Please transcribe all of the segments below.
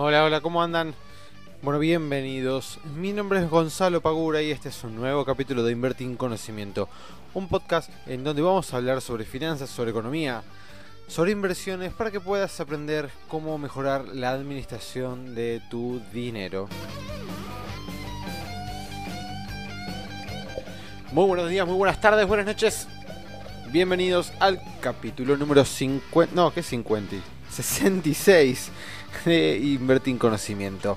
Hola, hola, ¿cómo andan? Bueno, bienvenidos. Mi nombre es Gonzalo Pagura y este es un nuevo capítulo de Invertir en Conocimiento, un podcast en donde vamos a hablar sobre finanzas, sobre economía, sobre inversiones para que puedas aprender cómo mejorar la administración de tu dinero. Muy buenos días, muy buenas tardes, buenas noches. Bienvenidos al capítulo número 50, no, ¿qué 50? 66 de Invertir en Conocimiento.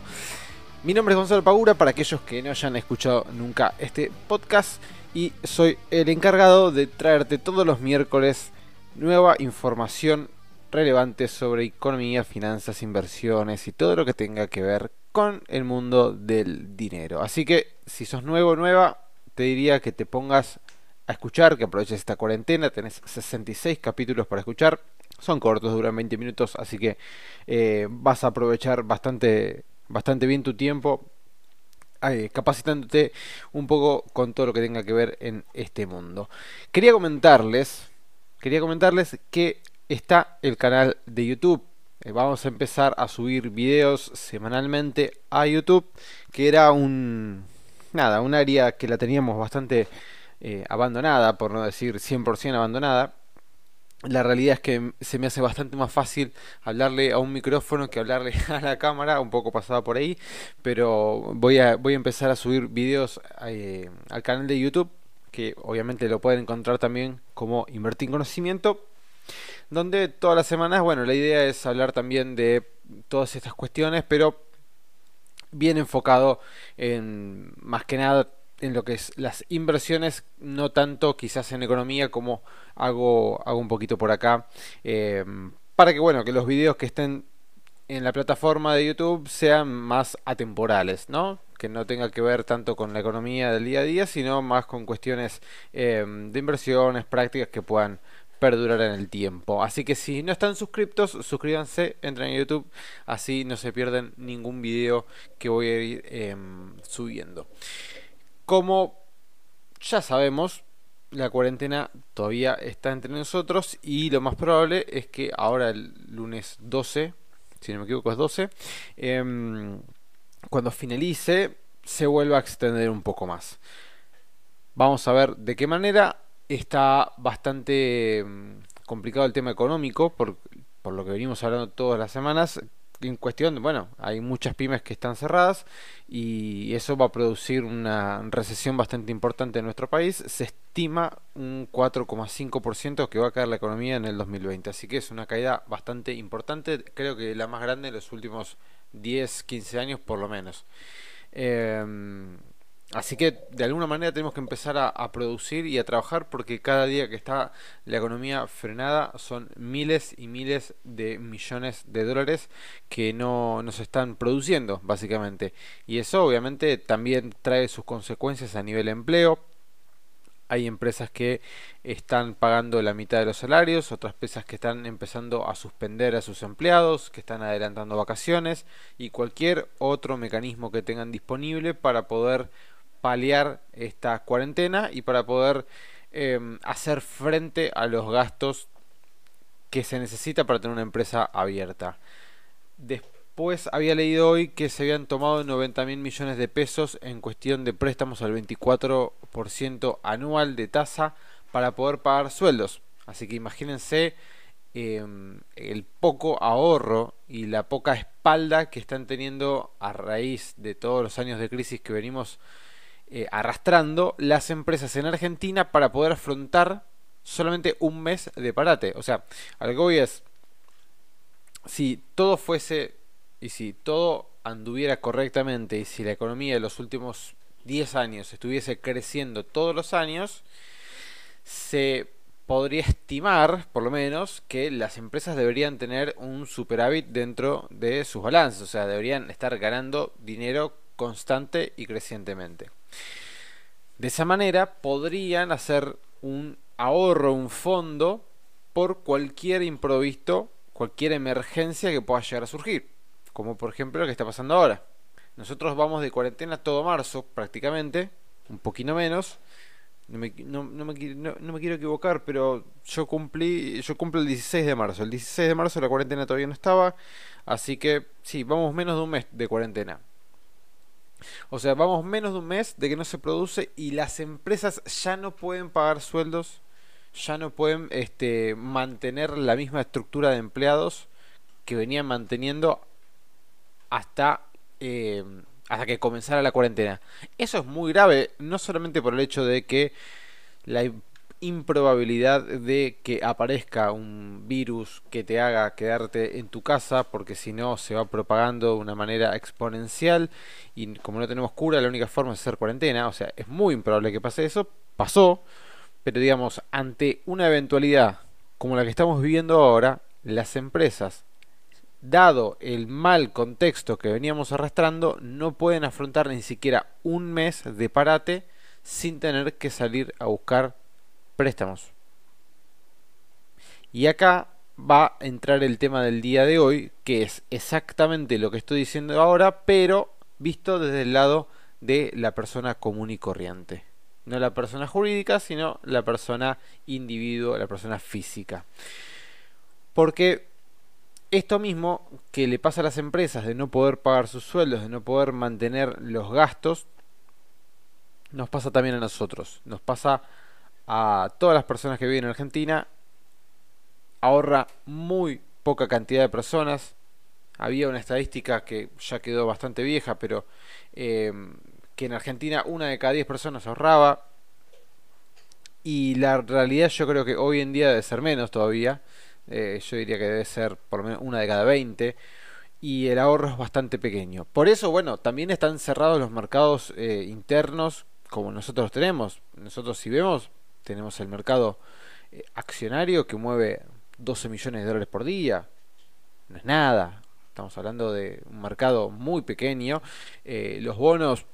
Mi nombre es Gonzalo Pagura, para aquellos que no hayan escuchado nunca este podcast, y soy el encargado de traerte todos los miércoles nueva información relevante sobre economía, finanzas, inversiones y todo lo que tenga que ver con el mundo del dinero. Así que si sos nuevo o nueva, te diría que te pongas a escuchar, que aproveches esta cuarentena, tenés 66 capítulos para escuchar, son cortos, duran 20 minutos, así que eh, vas a aprovechar bastante, bastante bien tu tiempo eh, capacitándote un poco con todo lo que tenga que ver en este mundo. Quería comentarles, quería comentarles que está el canal de YouTube. Eh, vamos a empezar a subir videos semanalmente a YouTube, que era un, nada, un área que la teníamos bastante abandonada, por no decir 100% abandonada. La realidad es que se me hace bastante más fácil hablarle a un micrófono que hablarle a la cámara, un poco pasada por ahí, pero voy a, voy a empezar a subir videos eh, al canal de YouTube, que obviamente lo pueden encontrar también como Invertir en Conocimiento, donde todas las semanas, bueno, la idea es hablar también de todas estas cuestiones, pero bien enfocado en más que nada en lo que es las inversiones, no tanto quizás en economía como hago, hago un poquito por acá, eh, para que bueno, que los videos que estén en la plataforma de YouTube sean más atemporales, ¿no? Que no tenga que ver tanto con la economía del día a día, sino más con cuestiones eh, de inversiones, prácticas que puedan perdurar en el tiempo. Así que si no están suscriptos, suscríbanse, entren a YouTube, así no se pierden ningún video que voy a ir em, subiendo. Como ya sabemos, la cuarentena todavía está entre nosotros y lo más probable es que ahora el lunes 12, si no me equivoco es 12, em, cuando finalice se vuelva a extender un poco más. Vamos a ver de qué manera está bastante mm, complicado el tema económico, por lo que venimos hablando todas las semanas. En cuestión, bueno, hay muchas pymes que están cerradas y eso va a producir una recesión bastante importante en nuestro país. Se estima un 4,5% que va a caer la economía en el 2020. Así que es una caída bastante importante, creo que la más grande en los últimos 10, 15 años por lo menos. Eh, Así que de alguna manera tenemos que empezar a, producir y a trabajar porque cada día que está la economía frenada son miles y miles de millones de dólares que no nos están produciendo básicamente. Y eso obviamente también trae sus consecuencias a nivel empleo. Hay empresas que están pagando la mitad de los salarios, otras empresas que están empezando a suspender a sus empleados, que están adelantando vacaciones y cualquier otro mecanismo que tengan disponible para poder paliar esta cuarentena y para poder em, hacer frente a los gastos que se necesita para tener una empresa abierta. Después había leído hoy que se habían tomado 90 mil millones de pesos en cuestión de préstamos al 24% anual de tasa para poder pagar sueldos. Así que imagínense em, el poco ahorro y la poca espalda que están teniendo a raíz de todos los años de crisis que venimos eh, arrastrando las empresas en Argentina para poder afrontar solamente un mes de parate. O sea, algo que es, si todo fuese y si todo anduviera correctamente y si la economía de los últimos 10 años estuviese creciendo todos los años, se podría estimar, por lo menos, que las empresas deberían tener un superávit dentro de sus balances, o sea, deberían estar ganando dinero constante y crecientemente. De esa manera podrían hacer un ahorro, un fondo por cualquier improvisto, cualquier emergencia que pueda llegar a surgir, como por ejemplo lo que está pasando ahora. Nosotros vamos de cuarentena todo marzo prácticamente, un poquito menos, no me, no me quiero equivocar, pero yo cumplí, yo cumplo el 16 de marzo. El 16 de marzo la cuarentena todavía no estaba, así que sí, vamos menos de un mes de cuarentena. O sea, vamos menos de un mes de que no se produce y las empresas ya no pueden pagar sueldos, ya no pueden este, mantener la misma estructura de empleados que venían manteniendo hasta, eh, hasta que comenzara la cuarentena. Eso es muy grave, no solamente por el hecho de que la improbabilidad de que aparezca un virus que te haga quedarte en tu casa, porque si no se va propagando de una manera exponencial y como no tenemos cura, la única forma es hacer cuarentena, o sea, es muy improbable que pase eso, pasó, pero digamos, ante una eventualidad como la que estamos viviendo ahora, las empresas, dado el mal contexto que veníamos arrastrando, no pueden afrontar ni siquiera un mes de parate sin tener que salir a buscar préstamos. Y acá va a entrar el tema del día de hoy, que es exactamente lo que estoy diciendo ahora, pero visto desde el lado de la persona común y corriente. No la persona jurídica, sino la persona individuo, la persona física. Porque esto mismo que le pasa a las empresas de no poder pagar sus sueldos, de no poder mantener los gastos, nos pasa también a nosotros. Nos pasa a todas las personas que viven en Argentina. Ahorra muy poca cantidad de personas. Había una estadística que ya quedó bastante vieja, pero eh, que en Argentina una de cada diez personas ahorraba. Y la realidad yo creo que hoy en día debe ser menos todavía. Eh, yo diría que debe ser por lo menos una de cada 20 y el ahorro es bastante pequeño. Por eso, bueno, también están cerrados los mercados eh, internos como nosotros tenemos. Nosotros si vemos, tenemos el mercado eh, accionario que mueve 12 millones de dólares por día. No es nada. Estamos hablando de un mercado muy pequeño. Eh, los bonos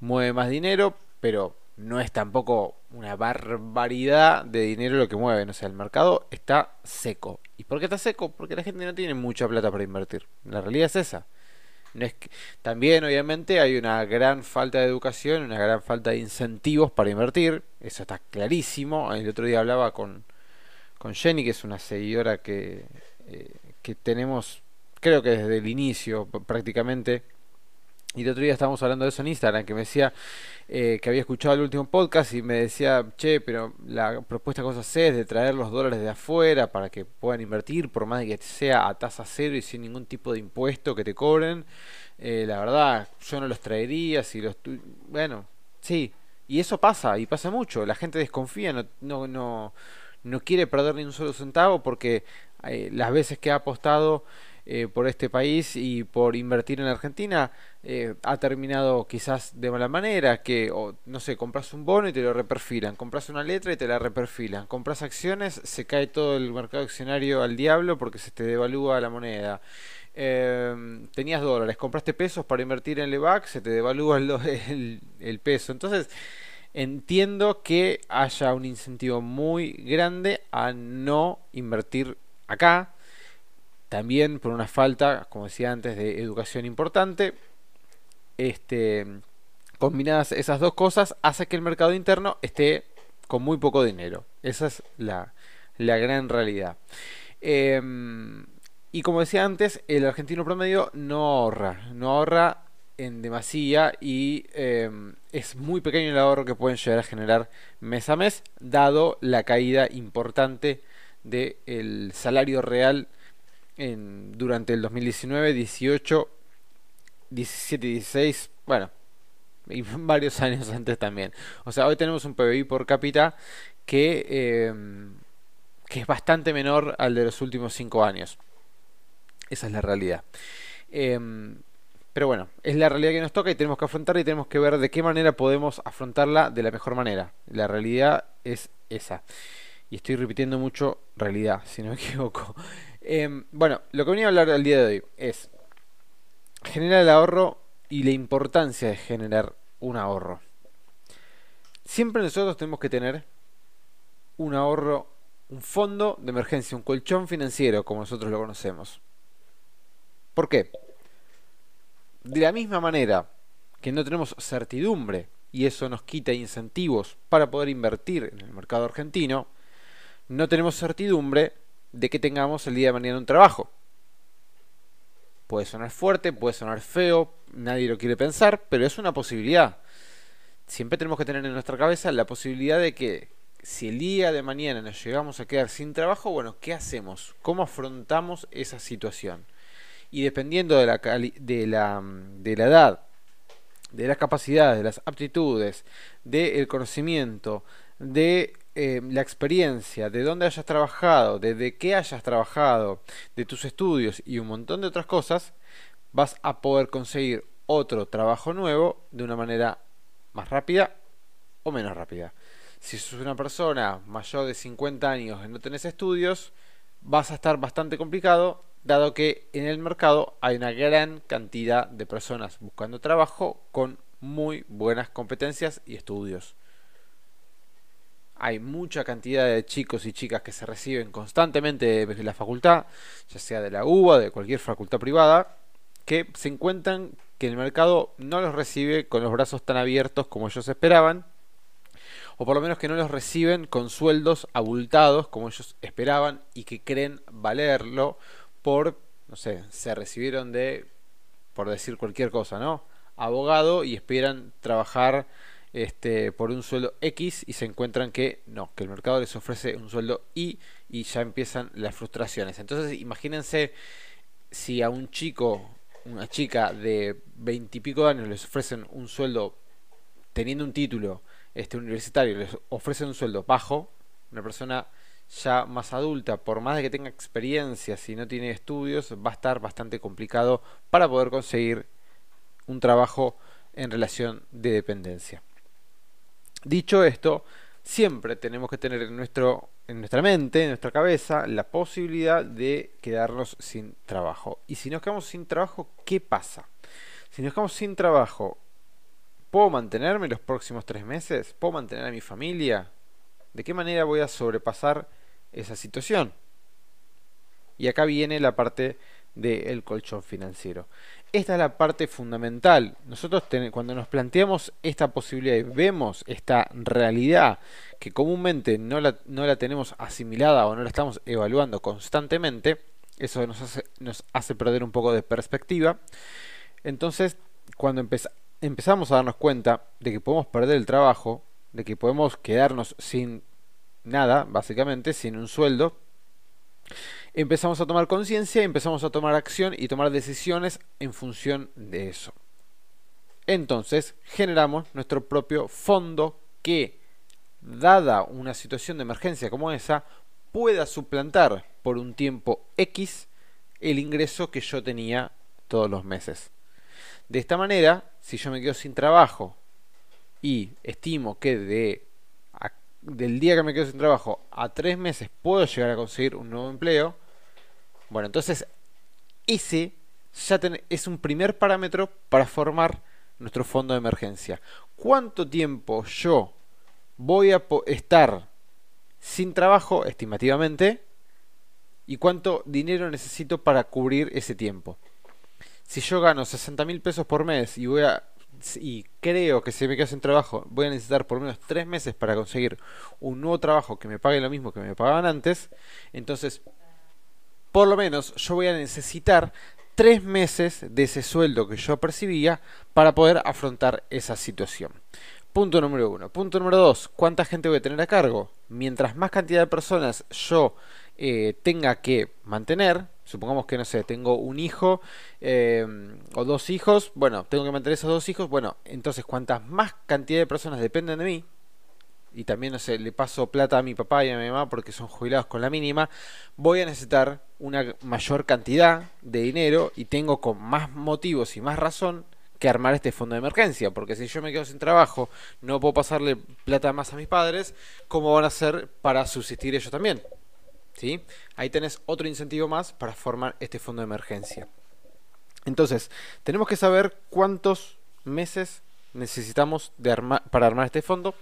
mueven más dinero, pero no es tampoco una barbaridad de dinero lo que mueven. O sea, el mercado está seco. ¿Y por qué está seco? Porque la gente no tiene mucha plata para invertir. La realidad es esa. También, obviamente, hay una gran falta de educación, una gran falta de incentivos para invertir. Eso está clarísimo. El otro día hablaba con, con Jenny, que es una seguidora que, eh, que tenemos, creo que desde el inicio prácticamente. Y el otro día estábamos hablando de eso en Instagram, que me decía eh, que había escuchado el último podcast y me decía, che, pero la propuesta que vos haces de traer los dólares de afuera para que puedan invertir, por más que sea a tasa cero y sin ningún tipo de impuesto que te cobren, eh, la verdad, yo no los traería, si los... Bueno, sí, y eso pasa, y pasa mucho, la gente desconfía, no, no, no, no quiere perder ni un solo centavo porque eh, las veces que ha apostado eh, por este país y por invertir en Argentina eh, ha terminado quizás de mala manera, que no sé, compras un bono y te lo reperfilan, compras una letra y te la reperfilan, compras acciones, se cae todo el mercado accionario al diablo porque se te devalúa la moneda. Em, tenías dólares, compraste pesos para invertir en Levac, se te devalúa el, el peso. Entonces, entiendo que haya un incentivo muy grande a no invertir acá, también por una falta, como decía antes, de educación importante. Este, combinadas esas dos cosas, hace que el mercado interno esté con muy poco dinero. Esa es la, la gran realidad. Em, y como decía antes, el argentino promedio no ahorra, no ahorra en demasía y em, es muy pequeño el ahorro que pueden llegar a generar mes a mes, dado la caída importante del salario real durante el 2019, 18, 17 y 16, bueno, y varios años antes también. O sea, hoy tenemos un PBI por cápita que, em, que es bastante menor al de los últimos 5 años. Esa es la realidad. Em, pero bueno, es la realidad que nos toca y tenemos que afrontarla y tenemos que ver de qué manera podemos afrontarla de la mejor manera. La realidad es esa. Y estoy repitiendo mucho realidad, si no me equivoco. Em, bueno, lo que venía a hablar el día de hoy es generar el ahorro y la importancia de generar un ahorro. Siempre nosotros tenemos que tener un ahorro, un fondo de emergencia, un colchón financiero, como nosotros lo conocemos. ¿Por qué? De la misma manera que no tenemos certidumbre y eso nos quita incentivos para poder invertir en el mercado argentino, no tenemos certidumbre de que tengamos el día de mañana un trabajo. Puede sonar fuerte, puede sonar feo, nadie lo quiere pensar, pero es una posibilidad. Siempre tenemos que tener en nuestra cabeza la posibilidad de que si el día de mañana nos llegamos a quedar sin trabajo, bueno, ¿qué hacemos? ¿Cómo afrontamos esa situación? Y dependiendo de la, de la, de la edad, de las capacidades, de las aptitudes, del conocimiento, de eh, la experiencia, de dónde hayas trabajado, de, de qué hayas trabajado, de tus estudios y un montón de otras cosas, vas a poder conseguir otro trabajo nuevo de una manera más rápida o menos rápida. Si sos una persona mayor de 50 años y no tenés estudios, vas a estar bastante complicado, dado que en el mercado hay una gran cantidad de personas buscando trabajo con muy buenas competencias y estudios hay mucha cantidad de chicos y chicas que se reciben constantemente de la facultad, ya sea de la UBA, de cualquier facultad privada, que se encuentran que el mercado no los recibe con los brazos tan abiertos como ellos esperaban, o por lo menos que no los reciben con sueldos abultados como ellos esperaban y que creen valerlo por, no sé, se recibieron de, por decir cualquier cosa, ¿no? Abogado y esperan trabajar este, por un sueldo X y se encuentran que no, que el mercado les ofrece un sueldo Y y ya empiezan las frustraciones. Entonces imagínense si a un chico, una chica de veintipico de años les ofrecen un sueldo teniendo un título este universitario, les ofrecen un sueldo bajo, una persona ya más adulta, por más de que tenga experiencia, si no tiene estudios, va a estar bastante complicado para poder conseguir un trabajo en relación de dependencia. Dicho esto, siempre tenemos que tener en, nuestro, en nuestra mente, en nuestra cabeza, la posibilidad de quedarnos sin trabajo. Y si nos quedamos sin trabajo, ¿qué pasa? Si nos quedamos sin trabajo, ¿puedo mantenerme los próximos tres meses? ¿Puedo mantener a mi familia? ¿De qué manera voy a sobrepasar esa situación? Y acá viene la parte del colchón financiero. Esta es la parte fundamental. Nosotros cuando nos planteamos esta posibilidad y vemos esta realidad que comúnmente no la, no la tenemos asimilada o no la estamos evaluando constantemente, eso nos hace, nos hace perder un poco de perspectiva. Entonces, cuando empezamos a darnos cuenta de que podemos perder el trabajo, de que podemos quedarnos sin nada, básicamente, sin un sueldo, empezamos a tomar conciencia, empezamos a tomar acción y tomar decisiones en función de eso. Entonces generamos nuestro propio fondo que, dada una situación de emergencia como esa, pueda suplantar por un tiempo X el ingreso que yo tenía todos los meses. De esta manera, si yo me quedo sin trabajo y estimo que de del día que me quedo sin trabajo a tres meses puedo llegar a conseguir un nuevo empleo, bueno, entonces ese ya es un primer parámetro para formar nuestro fondo de emergencia. ¿Cuánto tiempo yo voy a estar sin trabajo estimativamente? ¿Y cuánto dinero necesito para cubrir ese tiempo? Si yo gano 60 mil pesos por mes y voy a y creo que si me quedo sin trabajo voy a necesitar por lo menos 3 meses para conseguir un nuevo trabajo que me pague lo mismo que me pagaban antes, entonces por lo menos yo voy a necesitar tres meses de ese sueldo que yo percibía para poder afrontar esa situación. Punto número uno. Punto número dos. ¿Cuánta gente voy a tener a cargo? Mientras más cantidad de personas yo eh, tenga que mantener, supongamos que no sé, tengo un hijo eh, o dos hijos, bueno, tengo que mantener esos dos hijos, bueno, entonces cuantas más cantidad de personas dependen de mí, y también, no sé, le paso plata a mi papá y a mi mamá porque son jubilados con la mínima, voy a necesitar una mayor cantidad de dinero y tengo con más motivos y más razón que armar este fondo de emergencia, porque si yo me quedo sin trabajo, no puedo pasarle plata más a mis padres, ¿cómo van a hacer para subsistir ellos también? ¿Sí? Ahí tenés otro incentivo más para formar este fondo de emergencia. Entonces, tenemos que saber cuántos meses necesitamos para armar este fondo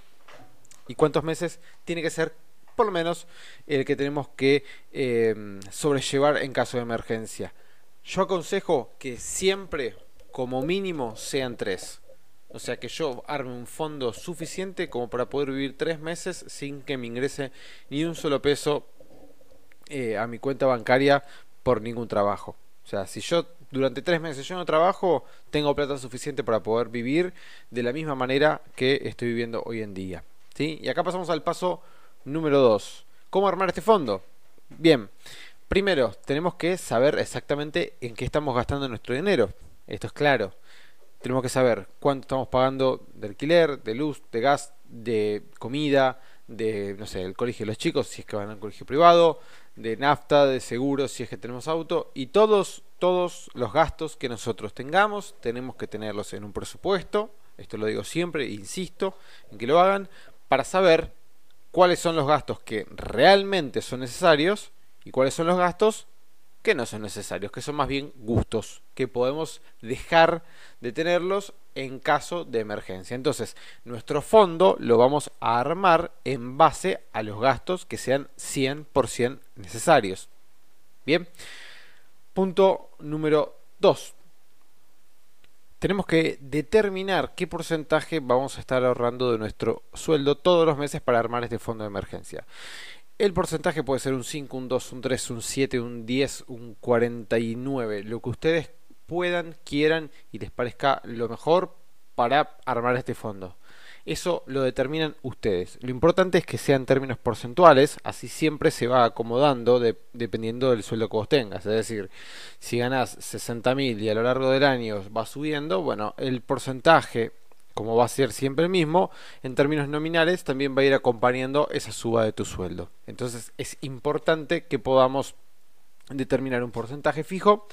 y cuántos meses tiene que ser por lo menos el que tenemos que eh, sobrellevar en caso de emergencia. Yo aconsejo que siempre, como mínimo, sean tres. O sea que yo arme un fondo suficiente como para poder vivir tres meses sin que me ingrese ni un solo peso eh, a mi cuenta bancaria por ningún trabajo. O sea, si yo durante tres meses yo no trabajo, tengo plata suficiente para poder vivir de la misma manera que estoy viviendo hoy en día. ¿sí? Y acá pasamos al paso número 2. ¿Cómo armar este fondo? Bien, primero tenemos que saber exactamente en qué estamos gastando nuestro dinero. Esto es claro. Tenemos que saber cuánto estamos pagando de alquiler, de luz, de gas, de comida, de, no sé, el colegio de los chicos, si es que van al colegio privado, de nafta, de seguros, si es que tenemos auto, y todos, todos los gastos que nosotros tengamos, tenemos que tenerlos en un presupuesto, esto lo digo siempre, insisto, en que lo hagan, para saber cuáles son los gastos que realmente son necesarios y cuáles son los gastos que no son necesarios, que son más bien gustos, que podemos dejar de tenerlos en caso de emergencia. Entonces, nuestro fondo lo vamos a armar en base a los gastos que sean 100% necesarios. Bien, punto número 2. Tenemos que determinar qué porcentaje vamos a estar ahorrando de nuestro sueldo todos los meses para armar este fondo de emergencia. El porcentaje puede ser un 5, un 2, un 3, un 7, un 10, un 49, lo que ustedes puedan, quieran y les parezca lo mejor para armar este fondo. Eso lo determinan ustedes. Lo importante es que sean términos porcentuales, así siempre se va acomodando dependiendo del sueldo que vos tengas. Es decir, si ganas 60.000 y a lo largo del año va subiendo, bueno, el porcentaje como va a ser siempre el mismo, en términos nominales también va a ir acompañando esa suba de tu sueldo. Entonces es importante que podamos determinar un porcentaje fijo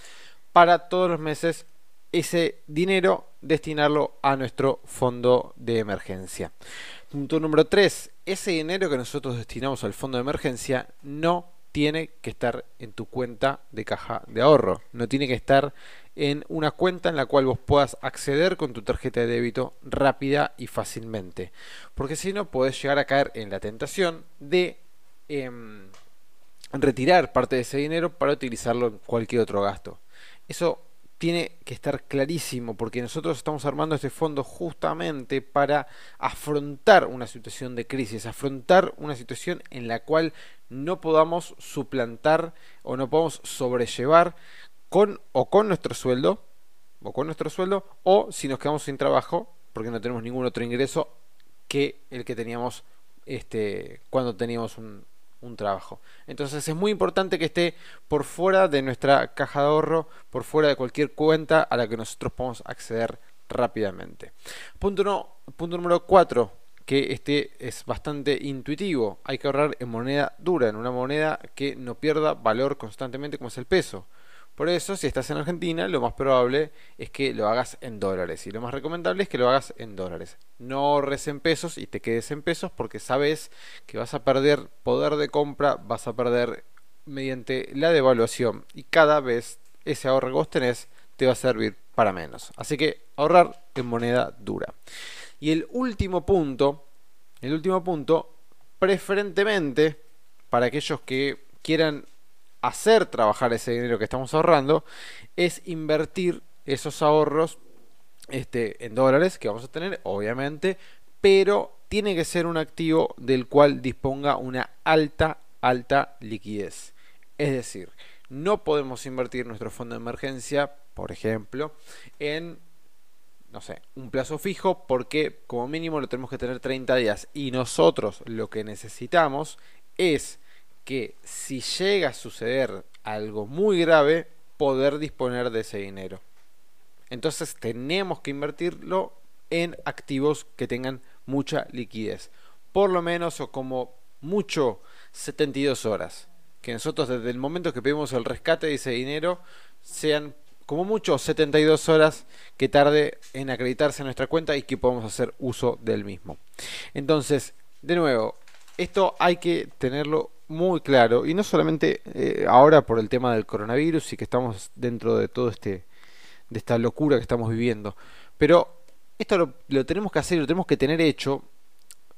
para todos los meses ese dinero destinarlo a nuestro fondo de emergencia. Punto número 3. Ese dinero que nosotros destinamos al fondo de emergencia no tiene que estar en tu cuenta de caja de ahorro. No tiene que estar en una cuenta en la cual vos puedas acceder con tu tarjeta de débito rápida y fácilmente. Porque si no, puedes llegar a caer en la tentación de em, retirar parte de ese dinero para utilizarlo en cualquier otro gasto. Eso tiene que estar clarísimo porque nosotros estamos armando este fondo justamente para afrontar una situación de crisis, afrontar una situación en la cual no podamos suplantar o no podamos sobrellevar con o con nuestro sueldo, o con nuestro sueldo, o si nos quedamos sin trabajo, porque no tenemos ningún otro ingreso que el que teníamos este, cuando teníamos un, trabajo. Entonces es muy importante que esté por fuera de nuestra caja de ahorro, por fuera de cualquier cuenta a la que nosotros podamos acceder rápidamente. Punto, punto número 4, que este es bastante intuitivo. Hay que ahorrar en moneda dura, en una moneda que no pierda valor constantemente como es el peso. Por eso, si estás en Argentina, lo más probable es que lo hagas en dólares. Y lo más recomendable es que lo hagas en dólares. No ahorres en pesos y te quedes en pesos porque sabes que vas a perder poder de compra, vas a perder mediante la devaluación. Y cada vez ese ahorro que vos tenés te va a servir para menos. Así que ahorrar en moneda dura. Y el último punto, el último punto, preferentemente para aquellos que quieran hacer trabajar ese dinero que estamos ahorrando es invertir esos ahorros este, en dólares que vamos a tener, obviamente, pero tiene que ser un activo del cual disponga una alta, alta liquidez. Es decir, no podemos invertir nuestro fondo de emergencia, por ejemplo, en, no sé, un plazo fijo porque como mínimo lo tenemos que tener 30 días y nosotros lo que necesitamos es que si llega a suceder algo muy grave, poder disponer de ese dinero. Entonces tenemos que invertirlo en activos que tengan mucha liquidez. Por lo menos o como mucho 72 horas. Que nosotros desde el momento que pedimos el rescate de ese dinero sean como mucho 72 horas que tarde en acreditarse en nuestra cuenta y que podamos hacer uso del mismo. Entonces, de nuevo, esto hay que tenerlo muy claro, y no solamente eh, ahora por el tema del coronavirus y que estamos dentro de todo este, de esta locura que estamos viviendo, pero esto lo, tenemos que hacer, lo tenemos que tener hecho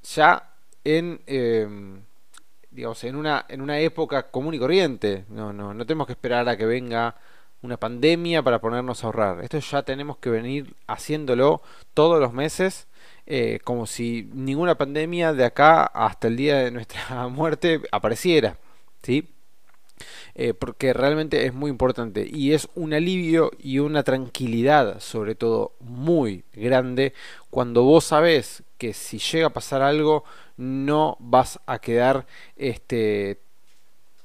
ya en, em, digamos, en una, en una época común y corriente, no, no, no tenemos que esperar a que venga una pandemia para ponernos a ahorrar. Esto ya tenemos que venir haciéndolo todos los meses. Eh, como si ninguna pandemia de acá hasta el día de nuestra muerte apareciera, ¿sí? Eh, porque realmente es muy importante y es un alivio y una tranquilidad sobre todo muy grande cuando vos sabés que si llega a pasar algo no vas a quedar este,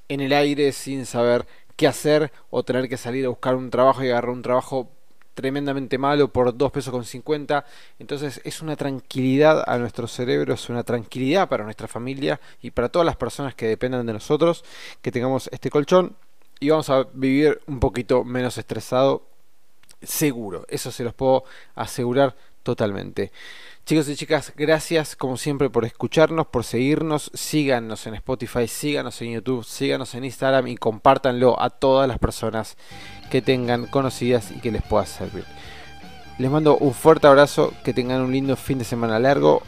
en el aire sin saber qué hacer o tener que salir a buscar un trabajo y agarrar un trabajo tremendamente malo por 2 pesos con 50. Entonces es una tranquilidad a nuestro cerebro, es una tranquilidad para nuestra familia y para todas las personas que dependan de nosotros que tengamos este colchón y vamos a vivir un poquito menos estresado. Seguro, eso se los puedo asegurar totalmente. Chicos y chicas, gracias como siempre por escucharnos, por seguirnos. Síganos en Spotify, síganos en YouTube, síganos en Instagram y compártanlo a todas las personas que tengan conocidas y que les pueda servir. Les mando un fuerte abrazo, que tengan un lindo fin de semana largo